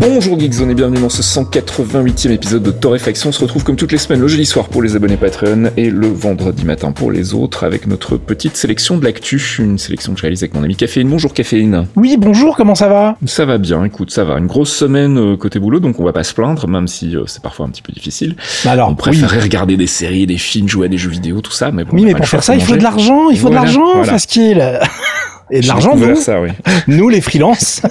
Bonjour Geekzone et bienvenue dans ce 188e épisode de Torréfaction. On se retrouve comme toutes les semaines le jeudi soir pour les abonnés Patreon et le vendredi matin pour les autres avec notre petite sélection de l'actu, une sélection que je réalise avec mon ami Caféine. Bonjour Caféine. Oui, bonjour, comment ça va? Ça va bien, écoute, ça va. Une grosse semaine euh, côté boulot, donc on va pas se plaindre, même si euh, c'est parfois un petit peu difficile. Bah alors, on préférerait regarder des séries, des films, jouer à des jeux vidéo, tout ça, mais bon. Oui, mais pour faire ça, il faut de l'argent, il faut Voilà, de l'argent, voilà. Et de l'argent, nous, ça, oui. nous les freelances,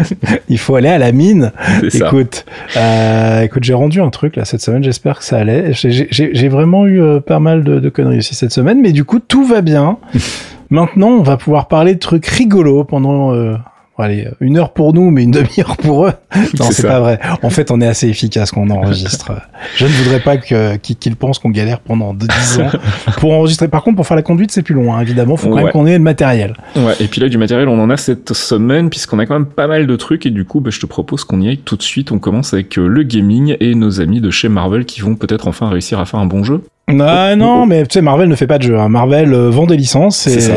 il faut aller à la mine. Écoute, euh, écoute, j'ai rendu un truc là cette semaine. J'espère que ça allait. J'ai vraiment eu euh, pas mal de, de conneries aussi cette semaine, mais du coup tout va bien. Maintenant, on va pouvoir parler de trucs rigolos pendant. euh, bon, Allez, une heure pour nous, mais une demi-heure pour eux. Non, C'est pas vrai. En fait, on est assez efficace quand on enregistre. Je ne voudrais pas que- qu'ils pensent qu'on galère pendant 10 ans pour enregistrer. Par contre, pour faire la conduite, c'est plus long, hein, évidemment. Faut quand Ouais. même qu'on ait le matériel. Ouais, et puis là, du matériel, on en a cette semaine, puisqu'on a quand même pas mal de trucs, et du coup, bah, je te propose qu'on y aille tout de suite. On commence avec euh, le gaming et nos amis de chez Marvel qui vont peut-être enfin réussir à faire un bon jeu. Ah, non, mais tu sais, Marvel ne fait pas de jeu. hein. Marvel euh, vend des licences et ça,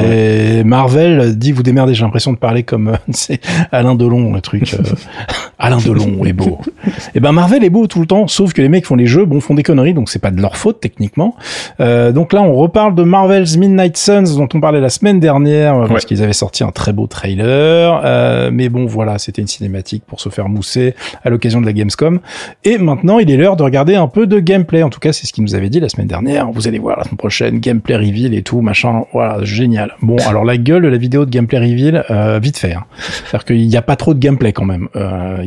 Marvel dit vous démerdez. J'ai l'impression de parler comme euh, c'est Alain Delon, le truc. euh, Alain Delon est beau. Et ben Marvel est beau tout le temps, sauf que les mecs font les jeux, bon, font des conneries, donc c'est pas de leur faute techniquement. Euh, donc là, on reparle de Marvel's Midnight Suns dont on parlait la semaine dernière euh, parce Ouais. qu'ils avaient sorti un très beau trailer. Euh, mais bon, voilà, c'était une cinématique pour se faire mousser à l'occasion de la Gamescom. Et maintenant, il est l'heure de regarder un peu de gameplay. En tout cas, c'est ce qu'il nous avait dit la semaine dernière. Vous allez voir la semaine prochaine, gameplay reveal et tout, machin. Voilà, génial. Bon, alors la gueule de la vidéo de gameplay reveal, euh, vite fait. Hein. C'est-à-dire qu'il n'y a pas trop de gameplay quand même.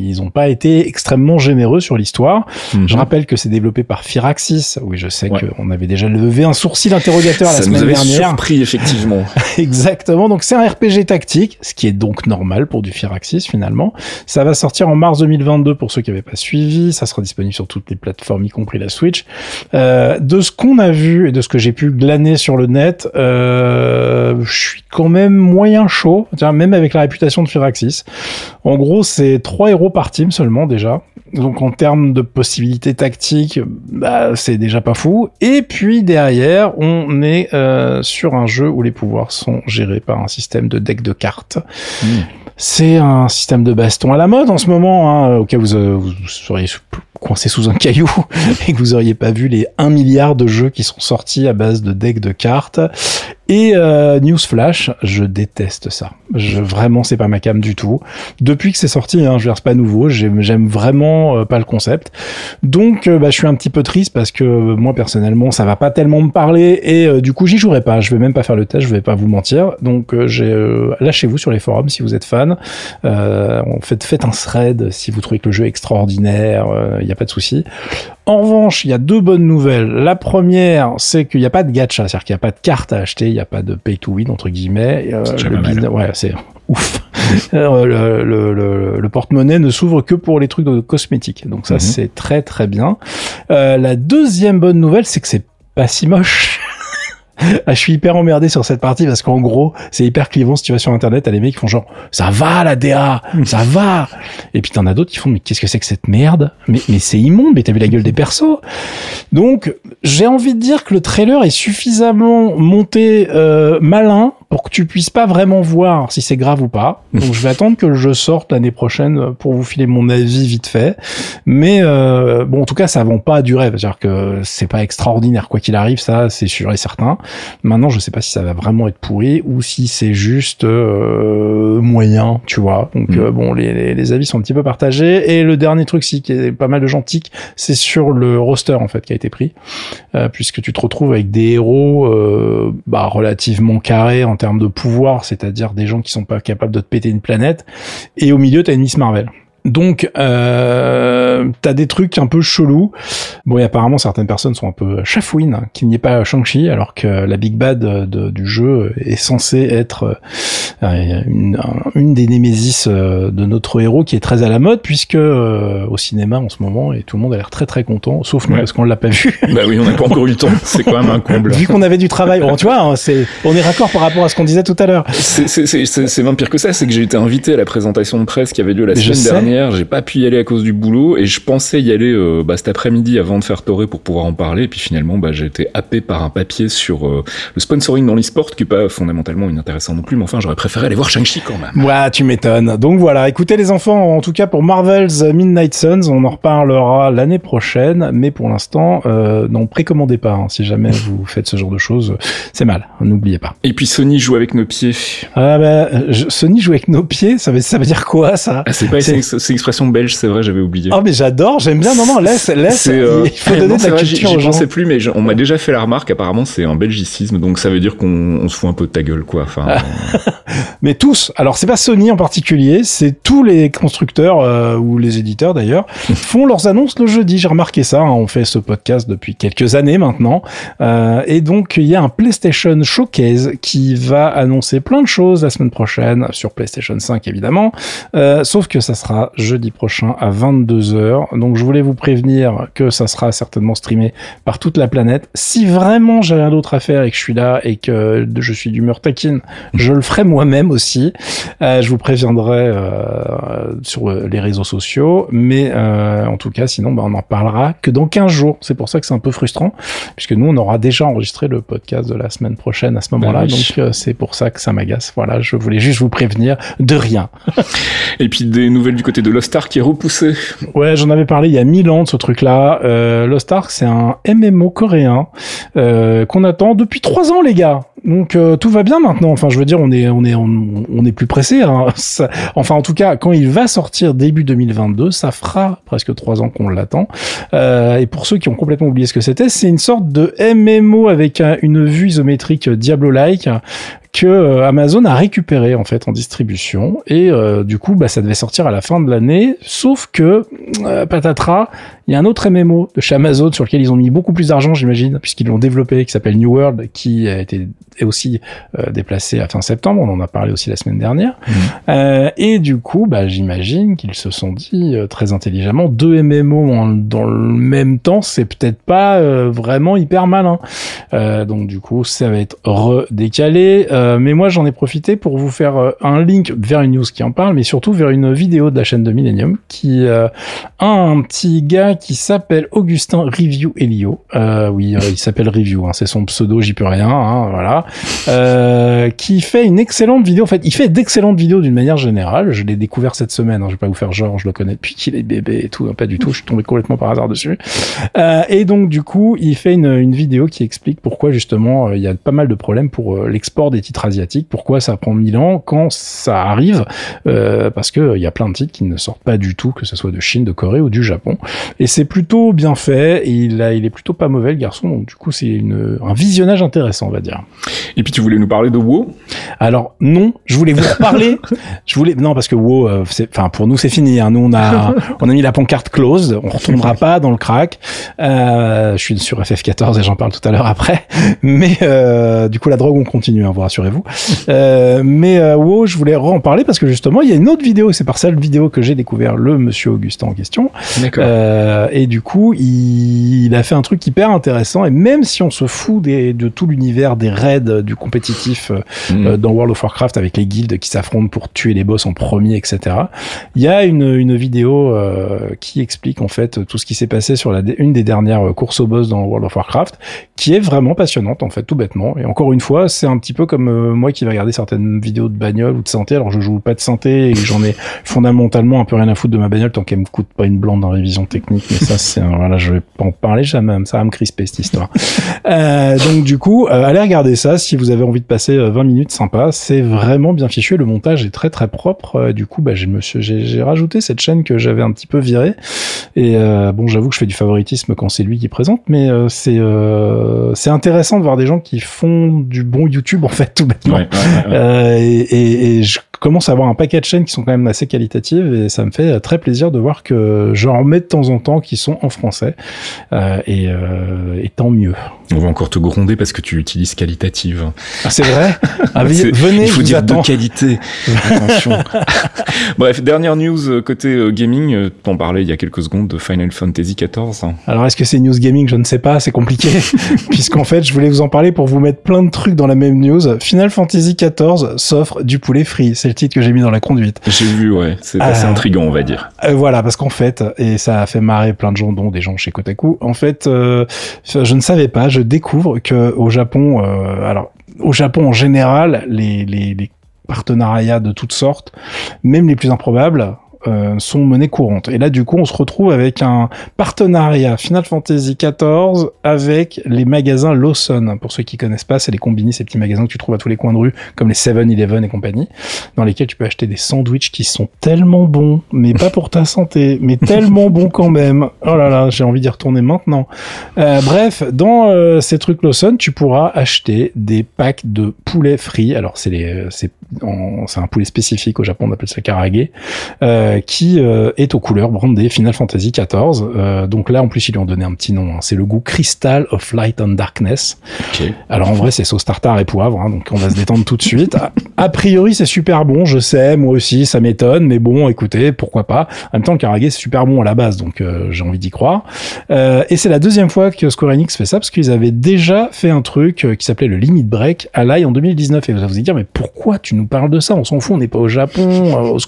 Ils n'ont pas été extrêmement généreux sur l'histoire. Je rappelle que c'est développé par Firaxis. Oui, je sais Mhm. Ouais. qu'on avait déjà levé un sourcil interrogateur la Ça nous semaine avait dernière. surpris, effectivement. Exactement. Donc c'est un RPG tactique, ce qui est donc normal pour du Firaxis finalement. Ça va sortir en mars 2022 pour ceux qui n'avaient pas suivi. Ça sera disponible sur toutes les plateformes, y compris la Switch. Euh, de ce qu'on a vu et de ce que j'ai pu glaner sur le net, euh, je suis quand même moyen chaud, même avec la réputation de Firaxis. En gros, c'est trois héros par team seulement déjà. Donc en termes de possibilités tactiques, bah, c'est déjà pas fou. Et puis derrière, on est euh, sur un jeu où les pouvoirs sont gérés par un système de deck de cartes. Mm. C'est un système de baston à la mode en ce moment, hein, au cas où vous, euh, vous seriez sous- coincé sous un caillou et que vous auriez pas vu les 1 milliard de jeux qui sont sortis à base de decks de cartes. Et euh, Newsflash, je déteste ça. Je, vraiment, c'est pas ma cam du tout. Depuis que c'est sorti, hein, je veux dire, pas nouveau. J'aime vraiment euh, pas le concept. Donc, euh, bah, je suis un petit peu triste parce que euh, moi, personnellement, ça va pas tellement me parler et du coup, j'y jouerai pas. Je vais même pas faire le test. Je vais pas vous mentir. Donc, lâchez-vous sur les forums si vous êtes fan. Faites un thread si vous trouvez que le jeu est extraordinaire. N'y a pas de souci. En revanche, il y a deux bonnes nouvelles. La première, c'est qu'il n'y a pas de gacha, c'est-à-dire qu'il n'y a pas de carte à acheter, il n'y a pas de pay to win entre guillemets. Euh, C'est déjà le pas mal. business- ouais, c'est ouf. Euh, le, le- le- le porte-monnaie ne s'ouvre que pour les trucs de cosmétiques, donc ça Mhm. c'est très très bien. Euh, la deuxième bonne nouvelle, c'est que c'est pas si moche. Ah, je suis hyper emmerdé sur cette partie parce qu'en gros, c'est hyper clivant si tu vas sur internet, t'as les mecs qui font genre ça va la DA, ça va. Et puis t'en as d'autres qui font mais qu'est-ce que c'est que cette merde? Mais mais c'est immonde, mais t'as vu la gueule des persos. Donc, j'ai envie de dire que le trailer est suffisamment monté euh, malin pour que tu puisses pas vraiment voir si c'est grave ou pas. Donc, je vais attendre que le jeu sorte l'année prochaine pour vous filer mon avis vite fait. Mais euh, bon, en tout cas, ça va pas durer. C'est-à-dire que c'est pas extraordinaire quoi qu'il arrive, ça, c'est sûr et certain. Maintenant, je sais pas si ça va vraiment être pourri ou si c'est juste euh, moyen, tu vois. Donc Mm. euh, bon, les, les, les avis sont un petit peu partagés. Et le dernier truc, si qui est pas mal de gens tiquent, c'est sur le roster en fait qui a été pris, Euh, puisque tu te retrouves avec des héros euh, bah, relativement carrés en termes de pouvoir, c'est-à-dire des gens qui sont pas capables de te péter une planète. Et au milieu, t'as une Miss Marvel. Donc, euh, t'as des trucs un peu chelous. Bon, et apparemment, certaines personnes sont un peu chafouines hein, qu'il n'y ait pas Shang-Chi, alors que la Big Bad de- du jeu est censée être une, une, des némésis de notre héros qui est très à la mode puisque au cinéma en ce moment et tout le monde a l'air très très content, sauf nous parce qu'on l'a pas vu. bah oui, on n'a pas encore eu le temps. C'est quand même un comble. Vu qu'on avait du travail, bon, tu vois, hein, c'est on est raccord par rapport à ce qu'on disait tout à l'heure. C'est même pire que ça, c'est que j'ai été invité à la présentation de presse qui avait lieu la semaine dernière. J'ai pas pu y aller à cause du boulot et je pensais y aller euh, bah, cet après-midi avant de faire Toré pour pouvoir en parler. Et puis finalement, bah, j'ai été happé par un papier sur euh, le sponsoring dans l'e-sport qui est pas fondamentalement inintéressant non plus, mais enfin, j'aurais préféré aller voir Shang-Chi quand même. Ouais, tu m'étonnes. Donc voilà, écoutez les enfants, en tout cas pour Marvel's Midnight Suns, on en reparlera l'année prochaine, mais pour l'instant, euh, non, précommandez pas. Hein, si jamais vous faites ce genre de choses, c'est mal. N'oubliez pas. Et puis Sony joue avec nos pieds. Ah bah, Sony joue avec nos pieds, ça veut, ça veut dire quoi ça? Ah, C'est pas c'est une expression belge, c'est vrai, j'avais oublié. Oh mais j'adore, j'aime bien. Non non, laisse, laisse. Euh, il faut donner de la culture J'y pensais plus, mais on m'a déjà fait la remarque. Apparemment, c'est un belgicisme, donc ça veut dire qu'on se fout un peu de ta gueule, quoi. Enfin. mais tous. Alors c'est pas Sony en particulier, c'est tous les constructeurs euh, ou les éditeurs d'ailleurs font leurs annonces le jeudi. J'ai remarqué ça. Hein, on fait ce podcast depuis quelques années maintenant, euh, et donc il y a un PlayStation Showcase qui va annoncer plein de choses la semaine prochaine sur PlayStation 5 évidemment, euh, sauf que ça sera jeudi prochain à 22h. Donc je voulais vous prévenir que ça sera certainement streamé par toute la planète. Si vraiment j'ai rien d'autre à faire et que je suis là et que je suis d'humeur taquine, je le ferai moi-même aussi. Euh, je vous préviendrai euh, sur les réseaux sociaux, mais euh, en tout cas sinon bah, on en parlera que dans 15 jours. C'est pour ça que c'est un peu frustrant, puisque nous on aura déjà enregistré le podcast de la semaine prochaine à ce moment-là, bah donc euh, c'est pour ça que ça m'agace. Voilà, je voulais juste vous prévenir de rien. Et puis des nouvelles du côté de Lost Ark qui est repoussé. Ouais, j'en avais parlé il y a mille ans de ce truc-là. Euh, Lost Ark, c'est un MMO coréen euh, qu'on attend depuis trois ans, les gars. Donc euh, tout va bien maintenant. Enfin, je veux dire, on est on est on, est plus pressé. Hein. enfin, en tout cas, quand il va sortir début 2022, ça fera presque trois ans qu'on l'attend. Euh, et pour ceux qui ont complètement oublié ce que c'était, c'est une sorte de MMO avec une vue isométrique Diablo-like que euh, Amazon a récupéré en fait en distribution. Et euh, du coup bah ça devait sortir à la fin de l'année. Sauf que euh, patatras il y a un autre MMO de chez Amazon sur lequel ils ont mis beaucoup plus d'argent j'imagine puisqu'ils l'ont développé qui s'appelle New World qui a été aussi déplacé à fin septembre. On en a parlé aussi la semaine dernière. Mmh. et du coup bah j'imagine qu'ils se sont dit très intelligemment deux MMO dans le même temps c'est peut-être pas vraiment hyper malin. Donc du coup ça va être redécalé euh, mais moi, j'en ai profité pour vous faire euh, un link vers une news qui en parle, mais surtout vers une vidéo de la chaîne de Millennium qui euh, a un petit gars qui s'appelle Augustin Review Elio. oui, il s'appelle Review, hein, c'est son pseudo, j'y peux rien, hein, voilà. qui fait une excellente vidéo. En fait, il fait d'excellentes vidéos d'une manière générale. Je l'ai découvert cette semaine. Hein, je vais pas vous faire genre, je le connais depuis qu'il est bébé et tout. Hein, pas du tout. Je suis tombé complètement par hasard dessus. et donc, du coup, il fait une, une vidéo qui explique pourquoi justement il y a pas mal de problèmes pour l'export des titres asiatiques. Pourquoi ça prend mille ans quand ça arrive? Euh, Parce que il y a plein de titres qui ne sortent pas du tout, que ce soit de Chine, de Corée ou du Japon. Et c'est plutôt bien fait. Et il, a, il est plutôt pas mauvais le garçon. Donc du coup, c'est un visionnage intéressant, on va dire. Et puis tu voulais nous parler de WoW? Alors non, je voulais vous reparler. je voulais non parce que WoW, euh, enfin pour nous c'est fini. Hein. Nous on a on a mis la pancarte close. On retournera pas dans le crack. Euh, je suis sur FF14 et j'en parle tout à l'heure après. Mais euh, du coup la drogue on continue. Hein, rassurez-vous. Euh, mais euh, wow, je voulais en parler parce que justement, il y a une autre vidéo, c'est par cette vidéo que j'ai découvert le monsieur Augustin en question. Euh, et du coup, il, a fait un truc hyper intéressant. Et même si on se fout des, de tout l'univers des raids du compétitif mm. dans World of Warcraft avec les guildes qui s'affrontent pour tuer les boss en premier, etc. Il y a une, une vidéo qui explique en fait tout ce qui s'est passé sur la, une des dernières courses aux boss dans World of Warcraft, qui est vraiment passionnante en fait, tout bêtement. Et encore une fois, c'est un petit peu comme euh, moi qui vais regarder certaines vidéos de bagnole ou de santé. Alors je joue pas de santé et j'en ai fondamentalement un peu rien à foutre de ma bagnole tant qu'elle me coûte pas une blonde en révision technique. Mais ça, c'est voilà, je vais pas en parler jamais. Ça va me crisper cette histoire. euh, donc du coup, euh, allez regarder ça si vous avez envie de passer 20 euh, minutes sympa. C'est vraiment bien fichu. Le montage est très très propre. du coup, bah, j'ai j'ai rajouté cette chaîne que j'avais un petit peu virée. Et bon, j'avoue que je fais du favoritisme quand c'est lui qui présente, mais c'est c'est intéressant de voir des gens qui font du bon YouTube en fait tout bêtement. Euh, et, et, et je commence à avoir un paquet de chaînes qui sont quand même assez qualitatives et ça me fait très plaisir de voir que j'en remets de temps en temps qui sont en français et, et tant mieux. On va encore te gronder parce que tu utilises qualitative. Ah, c'est vrai ah, Venez, il faut dire de qualité. Attention. Bref, dernière news euh, côté euh, gaming. Euh, t'en parlais il y a quelques secondes de Final Fantasy XIV. Alors, est-ce que c'est news gaming? Je ne sais pas, c'est compliqué. Puisqu'en fait, je voulais vous en parler pour vous mettre plein de trucs dans la même news. Final Fantasy XIV s'offre du poulet free. C'est le titre que j'ai mis dans la conduite. J'ai vu, ouais. C'est assez intriguant, on va dire. voilà, parce qu'en fait, et ça a fait marrer plein de gens, dont des gens chez Kotaku, en fait, je ne savais pas, je découvre que au Japon, euh, alors au Japon en général, les, les, les partenariats de toutes sortes, même les plus improbables, euh, sont monnaie courante. Et là, du coup, on se retrouve avec un partenariat Final Fantasy XIV avec les magasins Lawson. Pour ceux qui connaissent pas, c'est les combini, ces petits magasins que tu trouves à tous les coins de rue, comme les 7-Eleven et compagnie, dans lesquels tu peux acheter des sandwichs qui sont tellement bons, mais pas pour ta santé, mais tellement bons quand même. Oh là là, j'ai envie d'y retourner maintenant. Euh, bref, dans euh, ces trucs Lawson, tu pourras acheter des packs de poulet frits. Alors, c'est les, c'est, c'est un poulet spécifique au Japon, on appelle ça karage. Euh, euh, qui euh, est aux couleurs brandées Final Fantasy XIV. Euh, donc là, en plus, ils lui ont donné un petit nom. Hein. C'est le goût Crystal of Light and Darkness. Alors en vrai, c'est sauce tartare et poivre, hein, donc on va se détendre tout de suite. A, priori, c'est super bon, je sais, moi aussi, ça m'étonne, mais bon, écoutez, pourquoi pas. En même temps, le Karage, c'est super bon à la base, donc j'ai envie d'y croire. et c'est la deuxième fois que Square Enix fait ça, parce qu'ils avaient déjà fait un truc qui s'appelait le Limit Break à l'AI en 2019. Et vous allez vous dire, mais pourquoi tu nous parles de ça? On s'en fout, on n'est pas au Japon,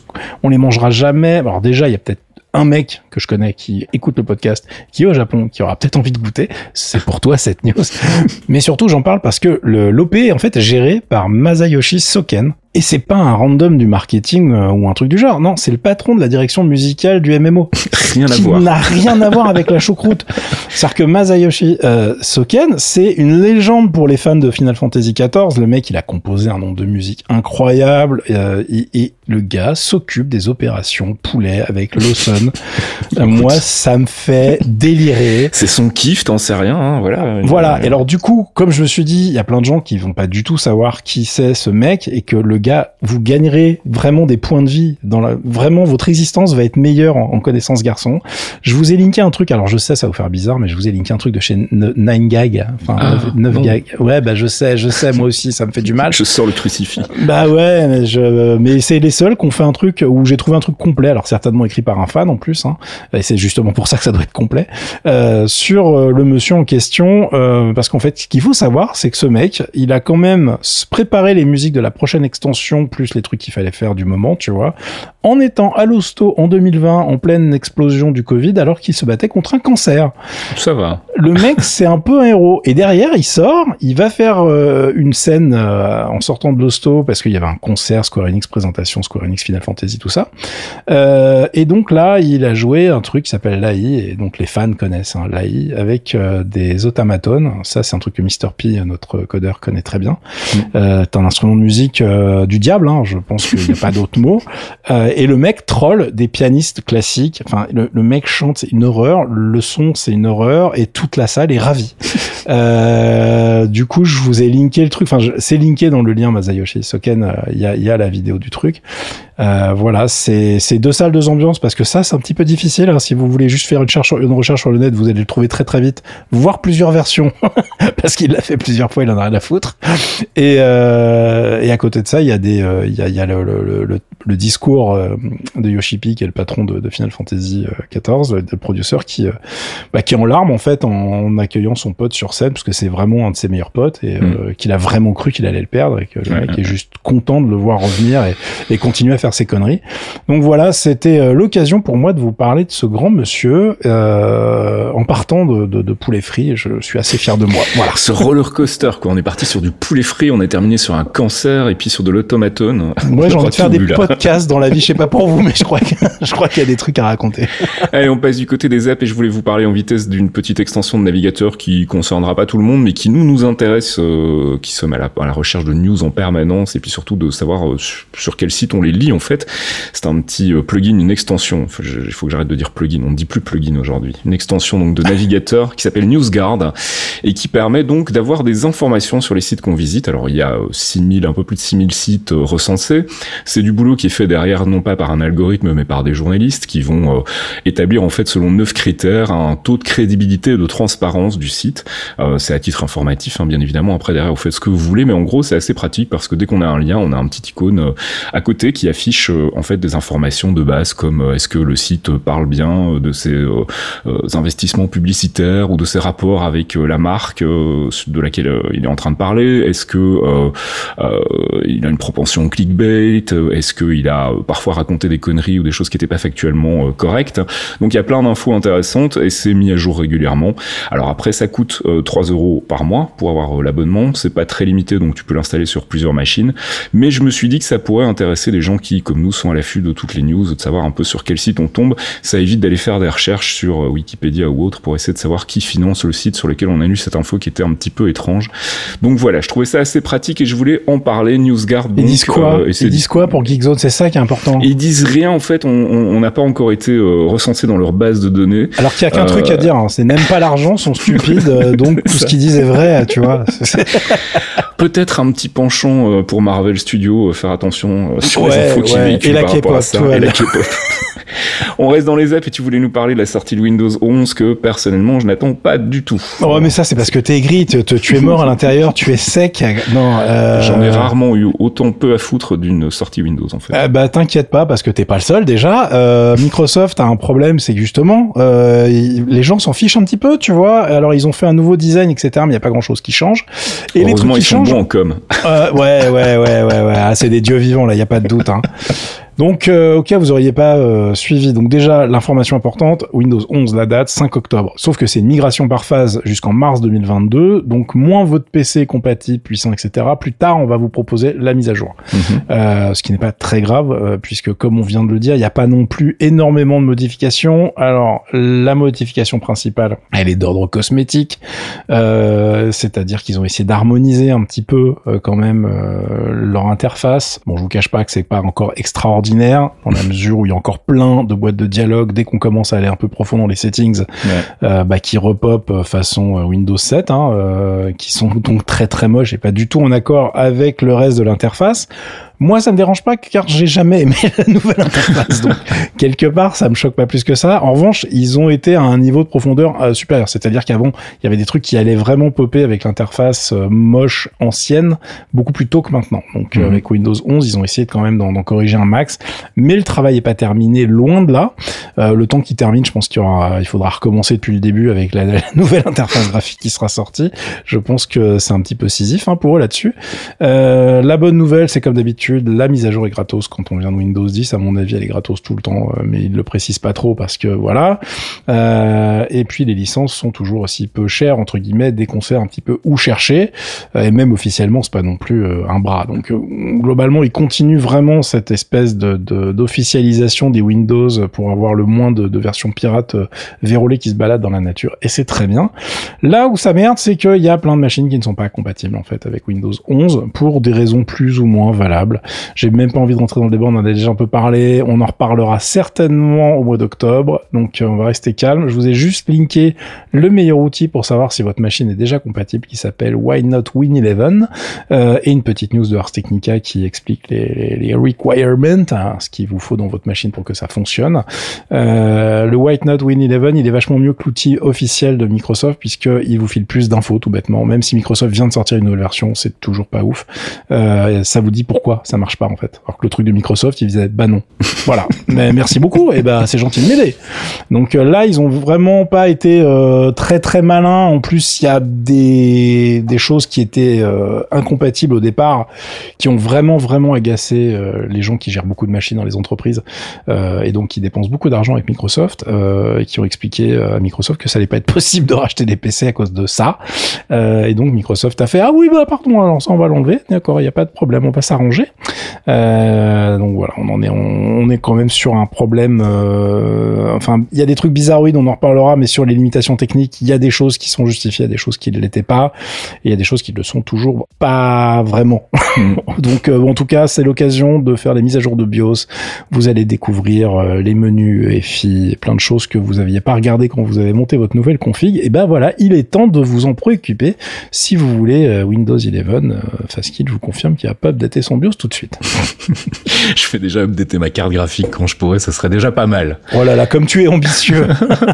on les mangera jamais alors déjà, il y a peut-être un mec que je connais qui écoute le podcast, qui est au Japon, qui aura peut-être envie de goûter. C'est pour toi cette news. Mais surtout, j'en parle parce que le l'OP est en fait géré par Masayoshi Soken, et c'est pas un random du marketing euh, ou un truc du genre. Non, c'est le patron de la direction musicale du MMO. Rien à voir. n'a rien à voir avec la choucroute. C'est-à-dire que Masayoshi euh, Soken, c'est une légende pour les fans de Final Fantasy XIV. Le mec, il a composé un nombre de musique incroyable. Euh, et, le gars s'occupe des opérations poulet avec Lawson. Euh, moi, ça me fait délirer. C'est son kiff, t'en sais rien. Hein, voilà. Voilà. Et alors du coup, comme je me suis dit, il y a plein de gens qui vont pas du tout savoir qui c'est ce mec et que le gars, vous gagnerez vraiment des points de vie. Dans la, vraiment, votre existence va être meilleure en, connaissance garçon. Je vous ai linké un truc. Alors, je sais, ça va vous faire bizarre, mais je vous ai linké un truc de chez 9gag. Enfin, 9, ah, gag. Ouais, bah, je sais, je sais, moi aussi, ça me fait du mal. Je sors le crucifix. Bah ouais, mais je, mais c'est les seuls qui ont fait un truc où j'ai trouvé un truc complet. Alors, certainement écrit par un fan en plus, hein. Et c'est justement pour ça que ça doit être complet. Euh, sur euh, le monsieur en question, euh, parce qu'en fait, ce qu'il faut savoir, c'est que ce mec, il a quand même préparé les musiques de la prochaine extension plus les trucs qu'il fallait faire du moment, tu vois, en étant à l'hosto en 2020 en pleine explosion du Covid alors qu'il se battait contre un cancer. Ça va. Le mec, c'est un peu un héros. Et derrière, il sort, il va faire euh, une scène euh, en sortant de l'hosto parce qu'il y avait un concert Square Enix présentation Square Enix Final Fantasy tout ça. Euh, et donc là, il a joué un truc qui s'appelle l'AI et donc les fans connaissent hein, l'AI avec des automatones. Ça, c'est un truc que Mr P, notre codeur, connaît très bien. Mm. T'as un instrument de musique du diable, hein, je pense qu'il n'y a pas d'autre mot. Et le mec troll des pianistes classiques. Enfin, le, mec chante, c'est une horreur. Le son, c'est une horreur. Et toute la salle est ravie. Euh, du coup, je vous ai linké le truc. Enfin, c'est linké dans le lien Masayoshi Soken. Euh, il y, a, y, a, la vidéo du truc. Euh, voilà, c'est deux salles, deux ambiances, parce que ça, c'est un petit peu difficile. Hein. Si vous voulez juste faire une, une recherche sur le net, vous allez le trouver très très vite, voir plusieurs versions, parce qu'il l'a fait plusieurs fois, il en a rien à foutre. Et, euh, et à côté de ça, il y a euh, y a, y a le, le, le, le discours de Yoshipi, qui est le patron de, de Final Fantasy XIV, le producteur, qui, bah, qui est en larmes en fait en, accueillant son pote sur scène, parce que c'est vraiment un de ses meilleurs potes et mm. qu'il a vraiment cru qu'il allait le perdre et que le mec est juste content de le voir revenir et, et continuer à faire ses conneries. Donc voilà, c'était euh, l'occasion pour moi de vous parler de ce grand monsieur euh, en partant de, de, de, poulet frit. Je suis assez fier de moi. Voilà. Ce roller coaster, quoi. On est parti sur du poulet frit, on est terminé sur un cancer et puis sur de l'automatone. Moi, j'ai envie de faire des podcasts dans la vie. Je sais pas pour vous, mais je crois que, je crois qu'il y a des trucs à raconter. Allez, on passe du côté des apps et je voulais vous parler en vitesse d'une petite extension de navigateur qui concernera pas tout le monde, mais qui nous nous intéresse, euh, qui sommes à la, à la, recherche de news en permanence et puis surtout de savoir euh, sur quel site on les lit en fait. C'est un petit euh, plugin, une extension. Il faut que j'arrête de dire plugin. On ne dit plus plugin aujourd'hui. Une extension donc de navigateur qui s'appelle NewsGuard et qui permet donc d'avoir des informations sur les sites qu'on visite. Alors il y a 6000 euh, un peu plus de 6000 sites recensés. C'est du boulot qui est fait derrière non pas par un algorithme mais par des journalistes qui vont établir en fait selon neuf critères un taux de crédibilité et de transparence du site. C'est à titre informatif, hein, bien évidemment. Après derrière vous faites ce que vous voulez, mais en gros c'est assez pratique parce que dès qu'on a un lien, on a un petit icône à côté qui affiche en fait des informations de base comme est-ce que le site parle bien de ses investissements publicitaires ou de ses rapports avec la marque de laquelle il est en train de parler? Est-ce que il a une propension clickbait? Est-ce qu'il a parfois raconté des conneries ou des choses qui n'étaient pas factuellement correctes? Donc il y a plein d'infos intéressantes et c'est mis à jour régulièrement. Alors après, ça coûte 3 euros par mois pour avoir l'abonnement. C'est pas très limité, donc tu peux l'installer sur plusieurs machines. Mais je me suis dit que ça pourrait intéresser des gens qui, comme nous, sont à l'affût de toutes les news, de savoir un peu sur quel site on tombe. Ça évite d'aller faire des recherches sur Wikipédia ou autre pour essayer de savoir qui finance le site sur lequel on a lu cette info qui était un petit peu étrange. Donc voilà, je trouvais ça assez pratique et je voulais en parler. NewsGuard. Ils disent quoi euh, Ils disent quoi pour Geekzone C'est ça qui est important. Ils disent rien en fait. On n'a pas encore été euh, recensé dans leur base de données. Alors qu'il y a qu'un truc à euh, dire. Hein, c'est même pas l'argent, sont stupides. donc tout ce qu'ils disent est vrai, tu vois. Peut-être un petit penchant pour Marvel Studios. faire attention sur les infos qui véhiculent et la K-pop. Et la K-pop. On reste dans les apps et tu voulais nous parler de la sortie de Windows 11 que personnellement je n'attends pas du tout. Oh mais ça c'est parce que t'es gris, tu es mort à l'intérieur, tu es sec. Non, euh... j'en ai rarement eu autant peu à foutre d'une sortie Windows en fait. Euh, bah t'inquiète pas parce que t'es pas le seul déjà. Euh, Microsoft a un problème, c'est justement euh, les gens s'en fichent un petit peu, tu vois. Alors ils ont fait un nouveau design, etc. Mais il y a pas grand chose qui change. Et les trucs qui changent. Ouais ouais ouais ouais ouais. Ah, c'est des dieux vivants là, il y a pas de doute. Hein. Donc, euh, au cas vous auriez pas euh, suivi, donc déjà l'information importante, Windows 11, la date 5 octobre. Sauf que c'est une migration par phase jusqu'en mars 2022, donc moins votre PC compatible, puissant, etc. Plus tard, on va vous proposer la mise à jour, mhm. euh, ce qui n'est pas très grave euh, puisque comme on vient de le dire, il n'y a pas non plus énormément de modifications. Alors, la modification principale, elle est d'ordre cosmétique, c'est-à-dire qu'ils ont essayé d'harmoniser un petit peu quand même leur interface. Bon, je vous cache pas que c'est pas encore extraordinaire dans la mesure où il y a encore plein de boîtes de dialogue dès qu'on commence à aller un peu profond dans les settings, euh, bah, qui repop euh, façon euh, Windows 7, hein, qui sont donc très très moches et pas du tout en accord avec le reste de l'interface. Moi, ça me dérange pas car j'ai jamais aimé la nouvelle interface. Donc, quelque part, ça me choque pas plus que ça. En revanche, ils ont été à un niveau de profondeur euh, supérieur. C'est-à-dire qu'avant, il y avait des trucs qui allaient vraiment popper avec l'interface euh, moche ancienne beaucoup plus tôt que maintenant. Donc, euh, mhm. avec Windows 11, ils ont essayé de quand même d'en corriger un max. Mais le travail est pas terminé, loin de là. le temps qu'il termine, je pense qu'il il faudra recommencer depuis le début avec la, nouvelle interface graphique qui sera sortie. Je pense que c'est un petit peu sisif hein, pour eux là-dessus. la bonne nouvelle, c'est comme d'habitude la mise à jour est gratos quand on vient de Windows 10. À mon avis, elle est gratos tout le temps, euh, mais ils le précisent pas trop parce que voilà. Euh, et puis les licences sont toujours aussi peu chères entre guillemets dès qu'on sait un petit peu où chercher. Euh, et même officiellement, c'est pas non plus un bras. Donc globalement, ils continuent vraiment cette espèce d'officialisation des Windows pour avoir le moins de, de versions pirates vérolées qui se baladent dans la nature. Et c'est très bien. Là où ça merde, c'est qu'il y a plein de machines qui ne sont pas compatibles en fait avec Windows 11 pour des raisons plus ou moins valables. J'ai même pas envie de rentrer dans le débat, on en a déjà un peu parlé, on en reparlera certainement au mois d'octobre, donc euh, on va rester calme. Je vous ai juste linké le meilleur outil pour savoir si votre machine est déjà compatible, qui s'appelle Why Not Win 11, euh, et une petite news de Ars Technica qui explique les, les, requirements, hein, ce qu'il vous faut dans votre machine pour que ça fonctionne. Euh, le Why Not Win 11, il est vachement mieux que l'outil officiel de Microsoft, puisqu'il vous file plus d'infos tout bêtement. Même si Microsoft vient de sortir une nouvelle version, c'est toujours pas ouf. Euh, ça vous dit pourquoi? Ça marche pas en fait. Alors que le truc de Microsoft, ils disaient bah non. voilà. Mais merci beaucoup. Et bah c'est gentil de m'aider. Donc euh, là, ils ont vraiment pas été euh, très très malins. En plus, il y a des des choses qui étaient euh, incompatibles au départ, qui ont vraiment vraiment agacé les gens qui gèrent beaucoup de machines dans les entreprises et donc qui dépensent beaucoup d'argent avec Microsoft et qui ont expliqué à Microsoft que ça allait pas être possible de racheter des PC à cause de ça. et donc Microsoft a fait ah oui bah pardon alors ça on va l'enlever. D'accord, il y a pas de problème, on va s'arranger. Euh, donc voilà, on en est, on, est quand même sur un problème. Euh, enfin, il y a des trucs bizarroïdes, on en reparlera, mais sur les limitations techniques, il y a des choses qui sont justifiées, il y a des choses qui ne l'étaient pas, et il y a des choses qui ne le sont toujours pas vraiment. Mm. donc, euh, en tout cas, c'est l'occasion de faire les mises à jour de BIOS. Vous allez découvrir les menus EFI, plein de choses que vous aviez pas regardé quand vous avez monté votre nouvelle config. Et ben voilà, il est temps de vous en préoccuper si vous voulez Windows 11 Fastkill, je vous confirme qu'il n'y a pas updaté son BIOS tout de suite. je fais déjà updater ma carte graphique quand je pourrais, ça serait déjà pas mal. Oh là là, comme tu es ambitieux.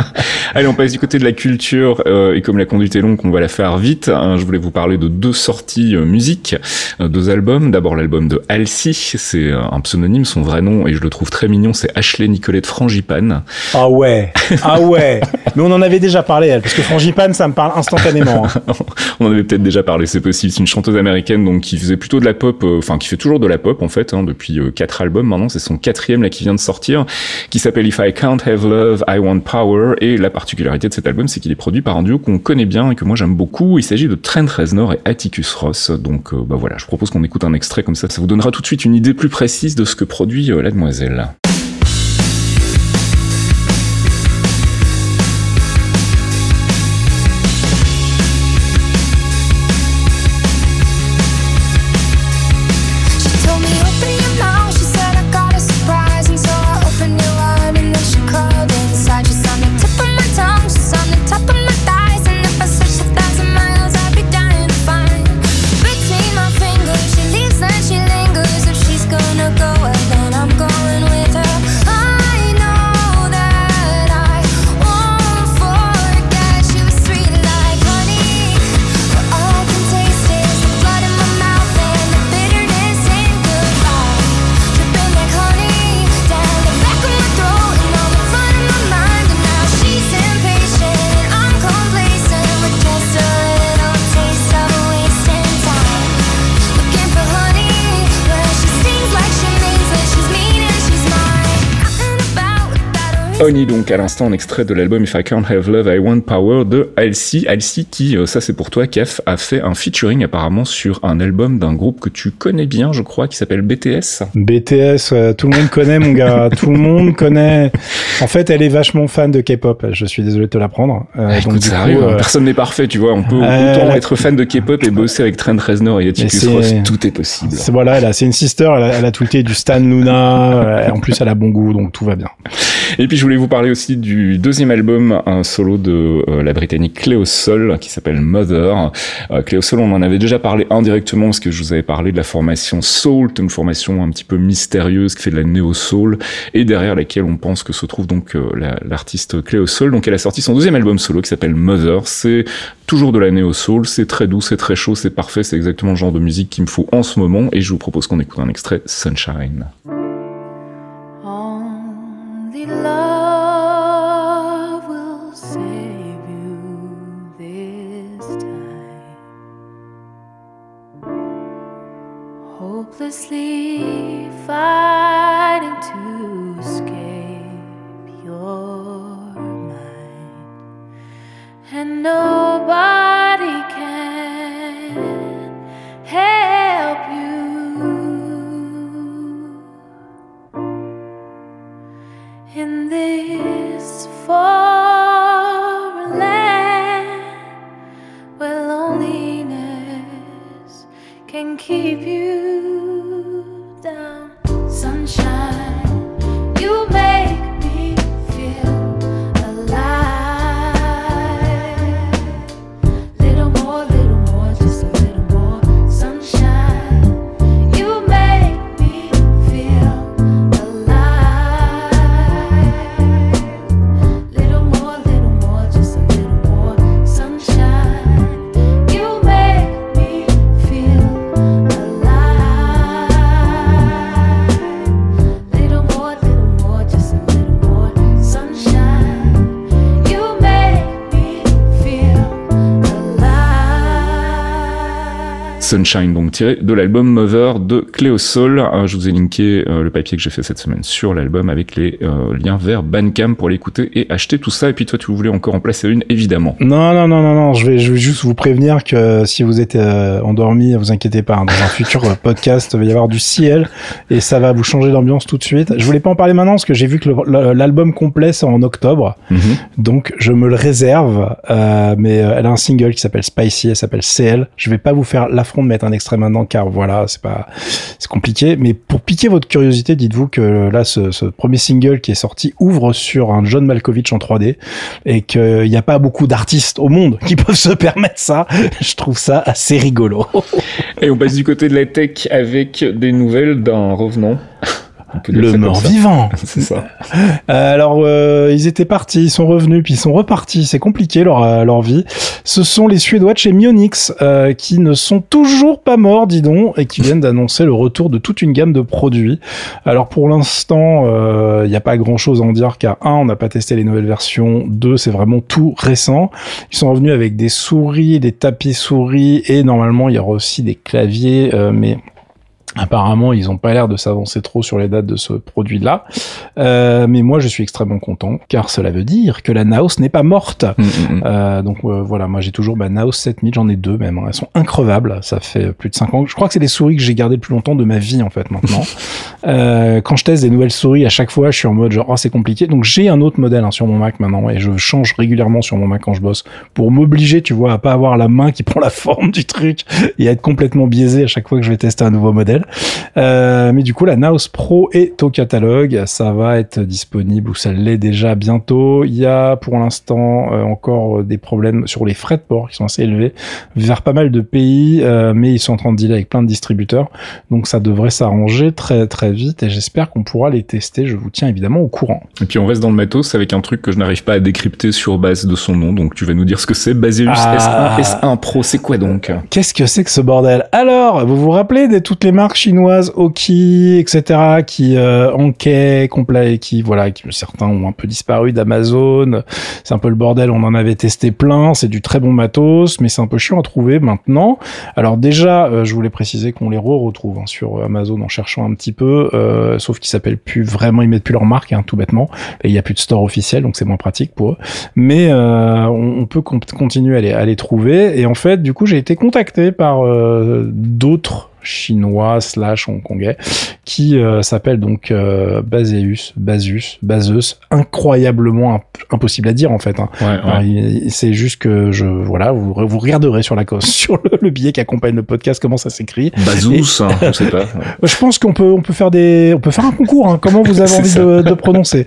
Allez, on passe du côté de la culture euh, et comme la conduite est longue, on va la faire vite. Hein, je voulais vous parler de deux sorties euh, musique, euh, deux albums. D'abord l'album de Halsey, c'est un pseudonyme, son vrai nom et je le trouve très mignon, c'est Ashley Nicolette Frangipane. Ah ouais, ah ouais. Mais on en avait déjà parlé, elle, parce que Frangipane, ça me parle instantanément. Hein. on en avait peut-être déjà parlé, c'est possible. C'est une chanteuse américaine donc qui faisait plutôt de la pop, enfin qui fait toujours de la pop en fait hein, depuis quatre albums maintenant. C'est son quatrième là qui vient de sortir, qui s'appelle If I Can't Have Love, I Want Power. Et la particularité de cet album, c'est qu'il est produit par un duo qu'on connaît bien et que moi j'aime beaucoup. Il s'agit de Trent Reznor et Atticus Ross. Donc euh, bah voilà, je propose qu'on écoute un extrait comme ça. Ça vous donnera tout de suite une idée plus précise de ce que produit euh, la demoiselle. Honey, donc à l'instant un extrait de l'album If I Can't Have Love, I Want Power de Halsey. Halsey qui, euh, ça c'est pour toi, Kef, a fait un featuring apparemment sur un album d'un groupe que tu connais bien, je crois, qui s'appelle BTS. BTS, tout le monde connaît mon gars, tout le monde connaît. En fait, elle est vachement fan de K-pop. Je suis désolé de te l'apprendre. Euh, donc, ça arrive, hein. euh, personne n'est parfait, tu vois. On peut autant être fan de K-pop et bosser avec Trent Reznor et Atticus Ross, tout est possible. C'est voilà, c'est une sister, elle a, elle a tout du Stan Luna. en plus, elle a bon goût, donc tout va bien. Et puis je voulais vous parler aussi du deuxième album, un solo de euh, la britannique Cléo Sol qui s'appelle Mother. Euh, Cléo Sol, on en avait déjà parlé indirectement parce que je vous avais parlé de la formation Soul, une formation un petit peu mystérieuse qui fait de la néo soul et derrière laquelle on pense que se trouve donc euh, l'artiste Cléo Sol. Donc elle a sorti son deuxième album solo qui s'appelle Mother. C'est toujours de la néo soul, c'est très doux, c'est très chaud, c'est parfait, c'est exactement le genre de musique qu'il me faut en ce moment et je vous propose qu'on écoute un extrait Sunshine. Sunshine, donc tiré de l'album Mother de Cléo Soul. je vous ai linké le papier que j'ai fait cette semaine sur l'album avec les liens vers Bandcamp pour l'écouter et acheter tout ça. Et puis toi, tu voulais encore en placer une, évidemment. Non, non, non, non, non. Je vais, je vais juste vous prévenir que si vous êtes endormi, vous inquiétez pas. Hein. dans un futur podcast, il va y avoir du ciel et ça va vous changer d'ambiance tout de suite. Je voulais pas en parler maintenant parce que j'ai vu que l'album complet sort en octobre, mhm. donc je me le réserve. Euh, mais euh, elle a un single qui s'appelle Spicy, elle s'appelle CL. Je vais pas vous faire l'affront de mettre un extrait maintenant car voilà, c'est pas, c'est compliqué. Mais pour piquer votre curiosité, dites-vous que là, ce, ce, premier single qui est sorti ouvre sur un John Malkovich en 3D et qu'il n'y a pas beaucoup d'artistes au monde qui peuvent se permettre ça. Je trouve ça assez rigolo. et on passe du côté de la tech avec des nouvelles d'un revenant le mort vivant. c'est ça. Euh, alors euh, ils étaient partis, ils sont revenus, puis ils sont repartis. C'est compliqué leur euh, leur vie. Ce sont les Suédois de chez Mionix qui ne sont toujours pas morts, dis donc, et qui viennent d'annoncer le retour de toute une gamme de produits. Alors pour l'instant, il n'y a pas grand chose à en dire car un, on n'a pas testé les nouvelles versions. Deux, c'est vraiment tout récent. Ils sont revenus avec des souris, des tapis souris et normalement il y aura aussi des claviers, mais Apparemment, ils n'ont pas l'air de s'avancer trop sur les dates de ce produit-là. Euh, mais moi, je suis extrêmement content, car cela veut dire que la Naos n'est pas morte. Mm, mm, mm. euh, donc euh, voilà, moi j'ai toujours ma Naos 7000, j'en ai deux même. Hein. Elles sont increvables, ça fait plus de 5 ans. Je crois que c'est les souris que j'ai gardées le plus longtemps de ma vie en fait maintenant. Euh, quand je teste des nouvelles souris, à chaque fois, je suis en mode genre, oh, c'est compliqué. Donc j'ai un autre modèle hein, sur mon Mac maintenant, et je change régulièrement sur mon Mac quand je bosse, pour m'obliger, tu vois, à pas avoir la main qui prend la forme du truc, et à être complètement biaisé à chaque fois que je vais tester un nouveau modèle. Euh, mais du coup, la Naos Pro est au catalogue. Ça va être disponible ou ça l'est déjà bientôt. Il y a pour l'instant euh, encore des problèmes sur les frais de port qui sont assez élevés vers pas mal de pays, euh, mais ils sont en train de dealer avec plein de distributeurs. Donc ça devrait s'arranger très très vite et j'espère qu'on pourra les tester. Je vous tiens évidemment au courant. Et puis on reste dans le matos avec un truc que je n'arrive pas à décrypter sur base de son nom. Donc tu vas nous dire ce que c'est. Baseus S1, S1 Pro, c'est quoi donc? Qu'est-ce que c'est que ce bordel? Alors, vous vous rappelez de toutes les marques chinoises Oki, etc., qui euh, enquêtent, complet, qui voilà, qui, certains ont un peu disparu d'Amazon. C'est un peu le bordel. On en avait testé plein. C'est du très bon matos, mais c'est un peu chiant à trouver maintenant. Alors déjà, euh, je voulais préciser qu'on les re-retrouve hein, sur Amazon en cherchant un petit peu, euh, sauf qu'ils s'appellent plus vraiment, ils mettent plus leur marque, hein, tout bêtement. Il y a plus de store officiel, donc c'est moins pratique pour eux. Mais euh, on, peut continuer à les, à les trouver. Et en fait, du coup, j'ai été contacté par d'autres chinois slash hongkongais qui euh, s'appelle donc euh, Baseus, Basus, Baseus, incroyablement impossible à dire en fait. Hein. C'est juste que je voilà, vous, vous regarderez sur la sur le, billet qui accompagne le podcast comment ça s'écrit. Basus, hein, je sais pas. je pense qu'on peut on peut faire des on peut faire un concours. Hein, comment vous avez envie de, de, prononcer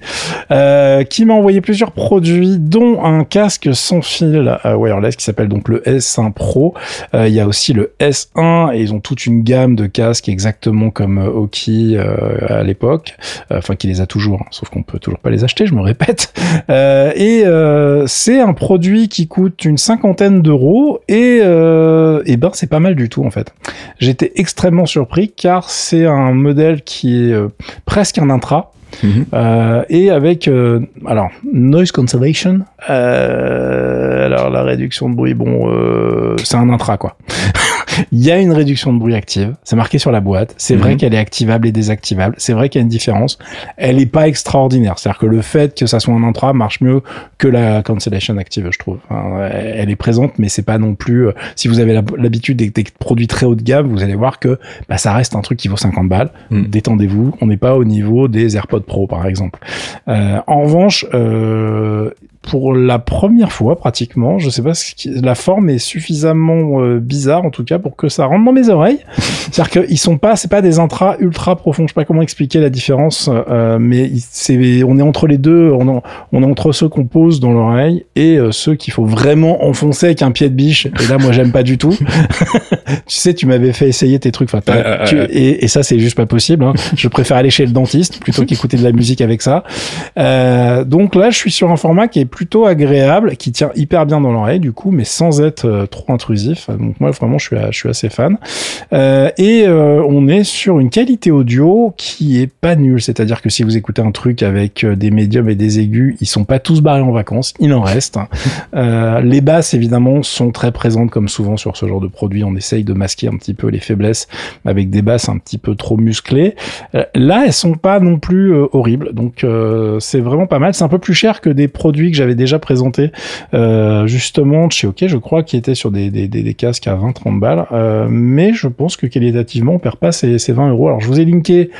euh, Qui m'a envoyé plusieurs produits, dont un casque sans fil euh, wireless qui s'appelle donc le S1 Pro. Il y a aussi le S1 et ils ont toute une gamme de casques exactement comme Oki à l'époque, enfin qui les a toujours, hein, sauf qu'on peut toujours pas les acheter, je me répète. et c'est un produit qui coûte une cinquantaine d'euros et et ben c'est pas mal du tout en fait. J'étais extrêmement surpris car c'est un modèle qui est presque un intra. Mhm. Euh, et avec euh, alors noise cancellation euh, alors la réduction de bruit bon euh, c'est un intra quoi il y a une réduction de bruit active. C'est marqué sur la boîte. C'est vrai mhm. qu'elle est activable et désactivable. C'est vrai qu'il y a une différence. Elle est pas extraordinaire. C'est à dire que le fait que ça soit un intra marche mieux que la cancellation active je trouve. Elle est présente mais c'est pas non plus si vous avez l'habitude des, produits très haut de gamme vous allez voir que bah, ça reste un truc qui vaut 50 balles. Mhm. détendez-vous. On n'est pas au niveau des AirPods Pro par exemple. Euh, en revanche, euh, pour la première fois pratiquement. Je sais pas si la forme est suffisamment euh, bizarre en tout cas pour que ça rentre dans mes oreilles. C'est-à-dire qu'ils sont pas, c'est pas des intras ultra profonds. Je sais pas comment expliquer la différence, euh, mais c'est, on est entre les deux. On, est, on est entre ceux qu'on pose dans l'oreille et euh, ceux qu'il faut vraiment enfoncer avec un pied de biche. Et là, moi, j'aime pas du tout. tu sais, tu m'avais fait essayer tes trucs. Enfin, et, et, ça, c'est juste pas possible. Hein. Je préfère aller chez le dentiste plutôt qu'écouter de la musique avec ça. donc là, je suis sur un format qui est plutôt agréable, qui tient hyper bien dans l'oreille du coup, mais sans être euh, trop intrusif. Donc moi vraiment je suis, je suis assez fan. Euh, et euh, on est sur une qualité audio qui est pas nulle, c'est-à-dire que si vous écoutez un truc avec des médiums et des aigus, ils sont pas tous barrés en vacances, il en reste. les basses évidemment sont très présentes comme souvent sur ce genre de produit. On essaye de masquer un petit peu les faiblesses avec des basses un petit peu trop musclées. là elles sont pas non plus horribles, donc c'est vraiment pas mal. C'est un peu plus cher que des produits que j'avais déjà présentés euh, justement chez OK, je crois, qui étaient sur des, des, des, casques à 20-30 balles. Euh, mais je pense que qualitativement, on perd pas ces, ces 20 euros. Alors je vous ai linké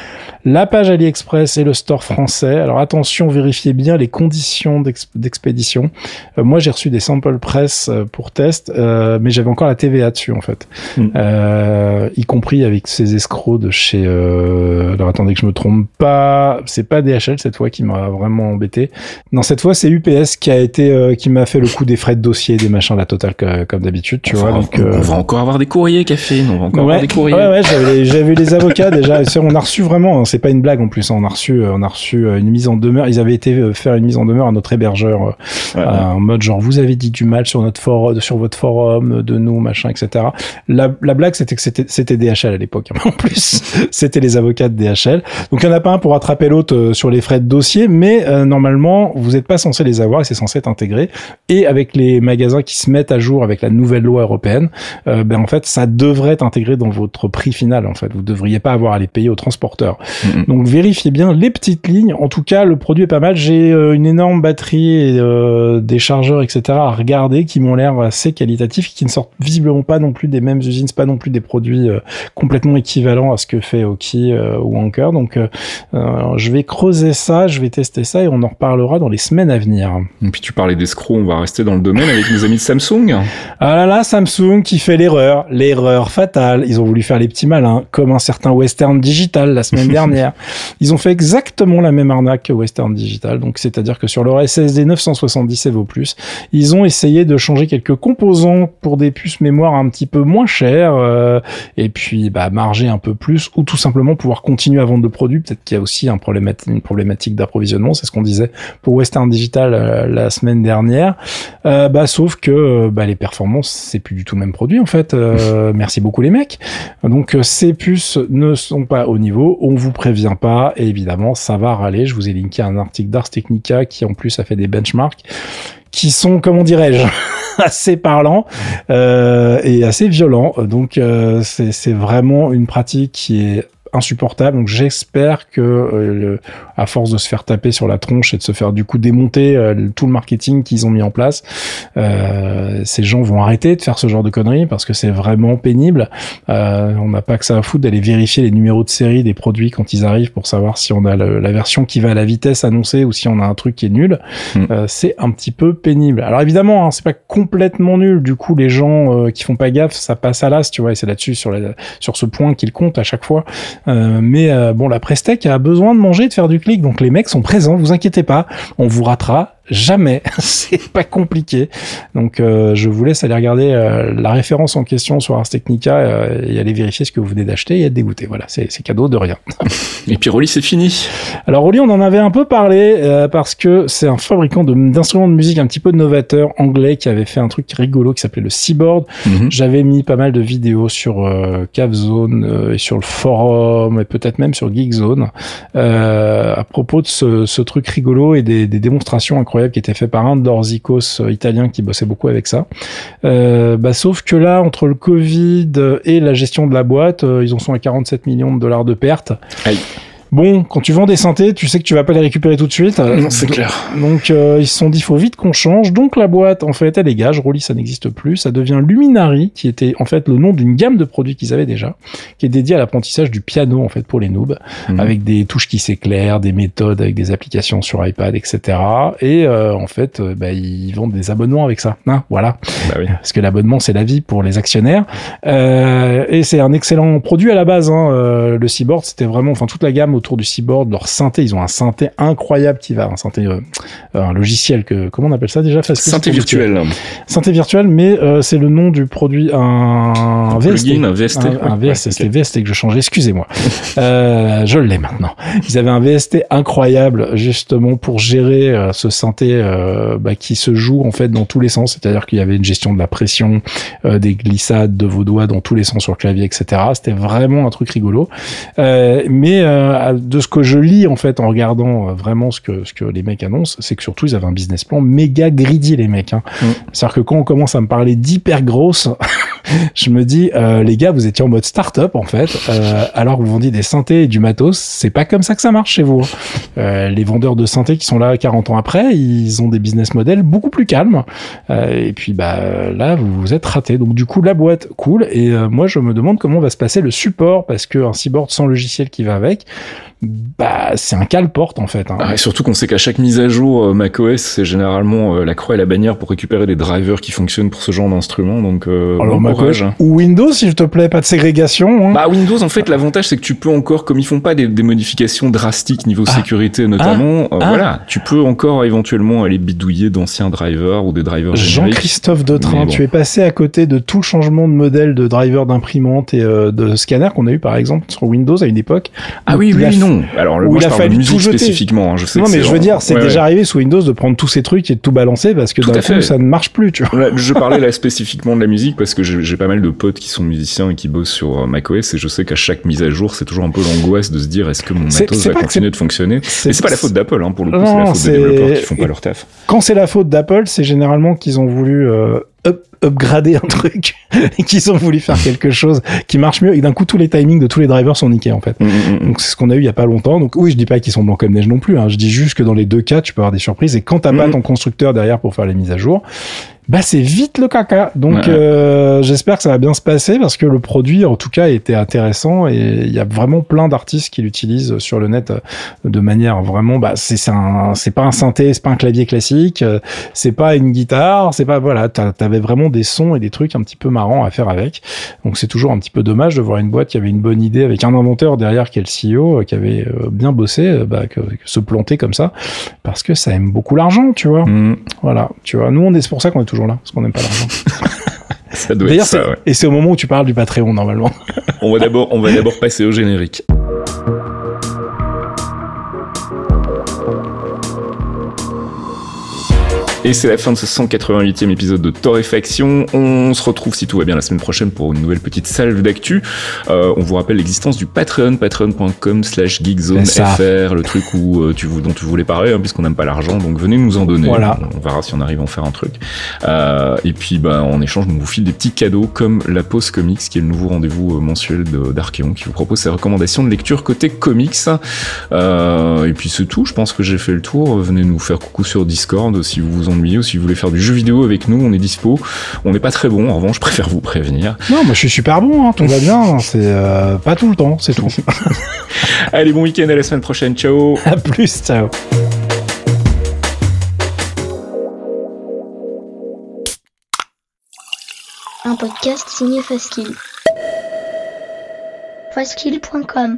la page AliExpress et le store français. Alors attention, vérifiez bien les conditions d'expédition. Euh, moi, j'ai reçu des samples press euh, pour test, mais j'avais encore la TVA dessus en fait, mm. y compris avec ces escrocs de chez. alors attendez que je me trompe pas, c'est pas DHL cette fois qui m'a vraiment embêté. Non, cette fois c'est UPS qui a été qui m'a fait le coup des frais de dossier, des machins, la totale comme d'habitude, tu vois. donc, on va encore avoir des courriers, café, on va encore avoir des courriers. Ouais, ouais, j'avais les avocats déjà. on a reçu vraiment, hein, c'est pas une blague en plus. Hein, on a reçu, on a reçu une mise en demeure. Ils avaient été faire une mise en demeure à notre hébergeur en mode genre vous avez dit du mal sur notre forum, sur votre forum de nous, machin, etc. La, la blague c'était que c'était c'était DHL à l'époque. Hein. En plus, c'était les avocats de DHL. Donc il y en a pas un pour attraper l'autre sur les frais de dossier, mais normalement vous n'êtes pas censé les avoir et c'est censé être intégré. Et avec les magasins qui se mettent à jour avec la nouvelle loi européenne, euh, ben en fait ça devrait être intégré dans votre prix final. En fait, vous devriez pas avoir à les payer au transporteur. Mm-hmm. Donc vérifiez bien les petites lignes. En tout cas, le produit est pas mal. J'ai euh, une énorme batterie et euh, des chargeurs, etc. à regarder qui m'ont l'air assez qualitatifs, qui ne sortent visiblement pas non plus des mêmes usines, pas non plus des produits complètement équivalents à ce que fait Oki ou Anker. Donc je vais creuser ça, je vais tester ça et on en reparlera dans les semaines à venir. Et puis tu parlais d'escrocs, on va rester dans le domaine avec nos amis de Samsung. Ah là là, Samsung qui fait l'erreur, l'erreur fatale. Ils ont voulu faire les petits malins, comme un certain Western Digital la semaine dernière. Ils ont fait exactement la même arnaque que Western Digital. Donc c'est-à-dire que sur leur SSD 970 Evo Plus, ils ont essayé de changer quelques composants pour des puces mémoire un petit peu moins chères euh, et puis bah marger un peu plus ou tout simplement pouvoir continuer à vendre de produits. Peut-être qu'il y a aussi un une problématique d'approvisionnement. C'est ce qu'on disait pour Western Digital euh, la semaine dernière. Euh, bah, sauf que euh, bah, les performances, c'est plus du tout le même produit en fait. Euh, merci beaucoup les mecs. Donc ces puces ne sont pas au niveau, on vous prévient pas et évidemment ça va râler. Je vous ai linké un article d'Ars Technica qui en plus a fait des benchmarks qui sont, comment dirais-je, assez parlants euh, et assez violents. Donc c'est vraiment une pratique qui est insupportable. Donc j'espère que euh, à force de se faire taper sur la tronche et de se faire du coup démonter euh, tout le marketing qu'ils ont mis en place, euh, ces gens vont arrêter de faire ce genre de conneries parce que c'est vraiment pénible. on n'a pas que ça à foutre d'aller vérifier les numéros de série des produits quand ils arrivent pour savoir si on a la version qui va à la vitesse annoncée ou si on a un truc qui est nul. Hmm. c'est un petit peu pénible. Alors évidemment, hein, c'est pas complètement nul. Du coup, les gens qui font pas gaffe, ça passe à l'as, tu vois. Et c'est là-dessus sur la, sur ce point qu'ils comptent à chaque fois. Euh, mais euh, bon, la Prestec a besoin de manger, de faire du clic, donc les mecs sont présents, vous inquiétez pas, on vous ratera jamais. c'est pas compliqué. Donc euh, je vous laisse aller regarder euh, la référence en question sur Ars Technica euh, et aller vérifier ce que vous venez d'acheter et être dégoûté. Voilà, c'est cadeau de rien. et puis Rolly, c'est fini. Alors Rolly, on en avait un peu parlé parce que c'est un fabricant d'instruments de, musique un petit peu novateur anglais qui avait fait un truc rigolo qui s'appelait le Seaboard. Mhm. J'avais mis pas mal de vidéos sur Cavzone et sur le forum et peut-être même sur Geekzone à propos de ce, ce, truc rigolo et des, des démonstrations incroyables qui était fait par un d'Orzikos euh, italien qui bossait beaucoup avec ça. Euh, bah, sauf que là, entre le Covid et la gestion de la boîte, euh, ils en sont à 47 millions de dollars de pertes. Bon, quand tu vends des synthés, tu sais que tu vas pas les récupérer tout de suite. Non, c'est clair. Donc euh, ils se sont dit faut vite qu'on change. Donc la boîte en fait elle dégage. Rolly ça n'existe plus. Ça devient Luminary qui était en fait le nom d'une gamme de produits qu'ils avaient déjà, qui est dédiée à l'apprentissage du piano en fait pour les noobs, mhm. avec des touches qui s'éclairent, des méthodes avec des applications sur iPad, etc. Et euh, en fait euh, bah, ils vendent des abonnements avec ça. Hein, voilà. Bah oui. Parce que l'abonnement c'est la vie pour les actionnaires. et c'est un excellent produit à la base. Hein. le Seaboard c'était vraiment, enfin toute la gamme autour du Seaboard, leur synthé, ils ont un synthé incroyable qui va, un synthé, euh, un logiciel que, comment on appelle ça déjà? Synthé virtuel. Synthé virtuel, mais euh, c'est le nom du produit, un, VST. un VST. Un, VST, c'était VST que je changeais, excusez-moi. euh, je l'ai maintenant. Ils avaient un VST incroyable, justement, pour gérer ce synthé bah, qui se joue en fait dans tous les sens, c'est-à-dire qu'il y avait une gestion de la pression, des glissades de vos doigts dans tous les sens sur le clavier, etc. C'était vraiment un truc rigolo. Euh, mais euh, de ce que je lis en fait en regardant euh, vraiment ce que ce que les mecs annoncent, c'est que surtout ils avaient un business plan méga greedy les mecs. Hein. Mm. C'est-à-dire que quand on commence à me parler d'hyper grosse, je me dis euh, les gars vous étiez en mode start-up en fait, euh, alors vous vendiez des synthés et du matos, c'est pas comme ça que ça marche chez vous. Hein. les vendeurs de synthés qui sont là 40 ans après, ils ont des business models beaucoup plus calmes. et puis bah là vous vous êtes raté. Donc du coup la boîte cool et moi je me demande comment va se passer le support parce qu'un cyborg sans logiciel qui va avec, bah c'est un cale-porte en fait. Hein. Ah, et surtout qu'on sait qu'à chaque mise à jour euh, macOS, c'est généralement euh, la croix et la bannière pour récupérer des drivers qui fonctionnent pour ce genre d'instrument. Donc euh, Alors hein. ou Windows s'il te plaît, pas de ségrégation. Hein. Bah Windows en fait l'avantage c'est que tu peux encore, comme ils font pas des, modifications drastiques niveau ah. sécurité notamment, ah. voilà, tu peux encore éventuellement aller bidouiller d'anciens drivers ou des drivers Jean-Christophe Dautrin, tu es passé à côté de tout le changement de modèle de driver d'imprimante et de scanner qu'on a eu par exemple sur Windows à une époque. Ah oui, oui, non alors où il a fallu tout jeter. spécifiquement. Hein, je sais non, mais je veux dire, c'est déjà arrivé sous Windows de prendre tous ces trucs et de tout balancer parce que d'un coup, ça ne marche plus. Tu vois. je parlais là spécifiquement de la musique parce que j'ai pas mal de potes qui sont musiciens et qui bossent sur euh, macOS et je sais qu'à chaque mise à jour, c'est toujours un peu l'angoisse de se dire est-ce que mon matos va continuer de fonctionner? Et c'est pas la faute d'Apple, hein, pour le coup, c'est la faute des développeurs qui font pas leur taf. Quand c'est la faute d'Apple, c'est généralement qu'ils ont voulu euh, up, upgrader un truc et qu'ils ont voulu faire quelque chose qui marche mieux et d'un coup tous les timings de tous les drivers sont niqués en fait. Mm, mm, mm. Donc c'est ce qu'on a eu il y a pas longtemps. Donc oui, je dis pas qu'ils sont blancs comme neige non plus. Hein. Je dis juste que dans les deux cas, tu peux avoir des surprises et quand t'as pas ton constructeur derrière pour faire les mises à jour, bah c'est vite le caca. Donc euh, j'espère que ça va bien se passer parce que le produit en tout cas était intéressant et il y a vraiment plein d'artistes qui l'utilisent sur le net de manière vraiment bah c'est c'est pas un synthé, c'est pas un clavier classique, c'est pas une guitare, c'est pas voilà, t'avais vraiment des sons et des trucs un petit peu marrants à faire avec. Donc c'est toujours un petit peu dommage de voir une boîte qui avait une bonne idée avec un inventeur derrière qui est le CEO qui avait euh, bien bossé euh, bah, que, se planter comme ça parce que ça aime beaucoup l'argent, tu vois. Mm. Voilà, tu vois. Nous on est c'est pour ça qu'on est toujours là parce qu'on n'aime pas l'argent. ça doit être ça, Et c'est au moment où tu parles du Patreon, normalement. on va d'abord, on va d'abord passer au générique. Et c'est la fin de ce 188e épisode de Torréfaction. On se retrouve si tout va bien la semaine prochaine pour une nouvelle petite salve d'actu. Euh, on vous rappelle l'existence du Patreon, patreon.com slash geekzonefr, le truc où, euh, tu, dont tu voulais parler, hein, puisqu'on n'aime pas l'argent, donc venez nous en donner. Voilà. On, verra si on arrive à en faire un truc. Euh, et puis, bah, en échange, on vous file des petits cadeaux comme la Pause Comics, qui est le nouveau rendez-vous euh, mensuel d'Archeon, qui vous propose ses recommandations de lecture côté comics. Euh, et puis c'est tout, je pense que j'ai fait le tour. Venez nous faire coucou sur Discord si vous vous ou si vous voulez faire du jeu vidéo avec nous, on est dispo. On n'est pas très bon, en revanche, je préfère vous prévenir. Non, moi je suis super bon, hein, tout va bien. C'est euh, pas tout le temps, c'est tout. Allez, bon week-end, à la semaine prochaine. Ciao. À plus, ciao. Un podcast signé Faskill. Faskill.com